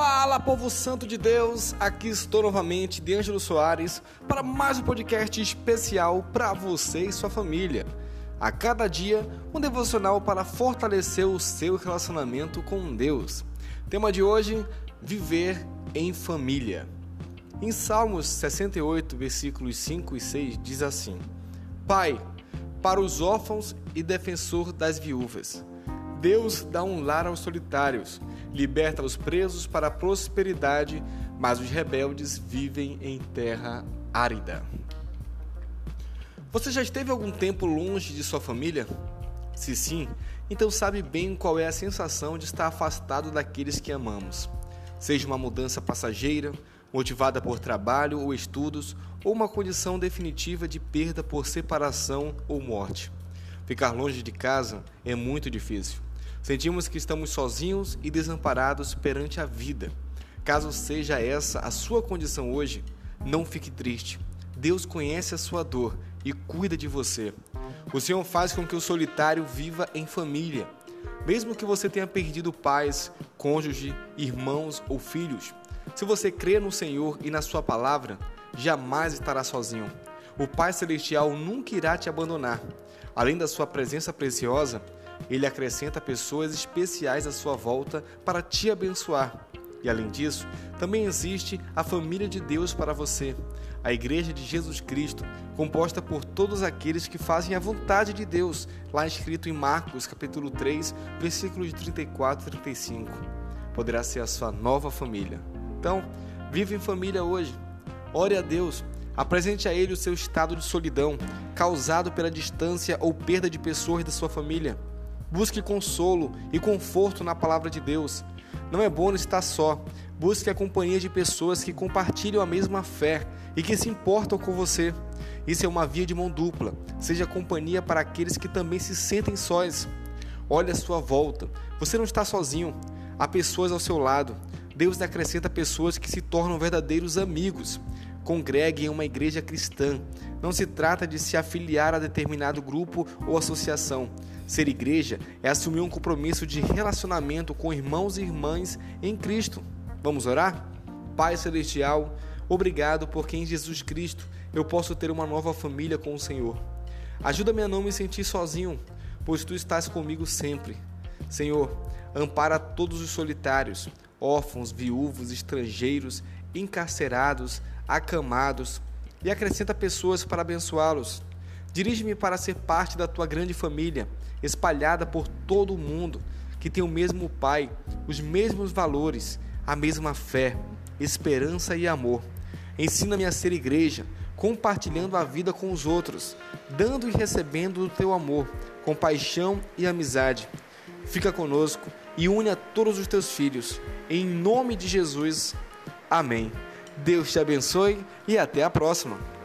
Fala, povo santo de Deus! Aqui estou novamente, de Ângelo Soares, para mais um podcast especial para você e sua família. A cada dia, um devocional para fortalecer o seu relacionamento com Deus. Tema de hoje: Viver em família. Em Salmos 68, versículos 5 e 6, diz assim: Pai, para os órfãos e defensor das viúvas. Deus dá um lar aos solitários, liberta os presos para a prosperidade, mas os rebeldes vivem em terra árida. Você já esteve algum tempo longe de sua família? Se sim, então sabe bem qual é a sensação de estar afastado daqueles que amamos. Seja uma mudança passageira, motivada por trabalho ou estudos, ou uma condição definitiva de perda por separação ou morte. Ficar longe de casa é muito difícil. Sentimos que estamos sozinhos e desamparados perante a vida. Caso seja essa a sua condição hoje, não fique triste. Deus conhece a sua dor e cuida de você. O Senhor faz com que o solitário viva em família. Mesmo que você tenha perdido pais, cônjuge, irmãos ou filhos, se você crê no Senhor e na Sua palavra, jamais estará sozinho. O Pai Celestial nunca irá te abandonar. Além da sua presença preciosa, ele acrescenta pessoas especiais à sua volta para te abençoar. E além disso, também existe a família de Deus para você, a Igreja de Jesus Cristo, composta por todos aqueles que fazem a vontade de Deus, lá escrito em Marcos, capítulo 3, versículos 34 e 35. Poderá ser a sua nova família. Então, vive em família hoje. Ore a Deus, apresente a Ele o seu estado de solidão, causado pela distância ou perda de pessoas da sua família. Busque consolo e conforto na palavra de Deus. Não é bom estar só. Busque a companhia de pessoas que compartilham a mesma fé e que se importam com você. Isso é uma via de mão dupla. Seja companhia para aqueles que também se sentem sós. Olhe à sua volta. Você não está sozinho. Há pessoas ao seu lado. Deus acrescenta pessoas que se tornam verdadeiros amigos. Congregue em uma igreja cristã. Não se trata de se afiliar a determinado grupo ou associação. Ser igreja é assumir um compromisso de relacionamento com irmãos e irmãs em Cristo. Vamos orar? Pai Celestial, obrigado porque em Jesus Cristo eu posso ter uma nova família com o Senhor. Ajuda-me a não me sentir sozinho, pois tu estás comigo sempre. Senhor, ampara todos os solitários, órfãos, viúvos, estrangeiros, encarcerados, acamados e acrescenta pessoas para abençoá-los. Dirige-me para ser parte da tua grande família espalhada por todo o mundo, que tem o mesmo Pai, os mesmos valores, a mesma fé, esperança e amor. Ensina-me a ser igreja, compartilhando a vida com os outros, dando e recebendo o teu amor, compaixão e amizade. Fica conosco e une a todos os teus filhos. Em nome de Jesus. Amém. Deus te abençoe e até a próxima.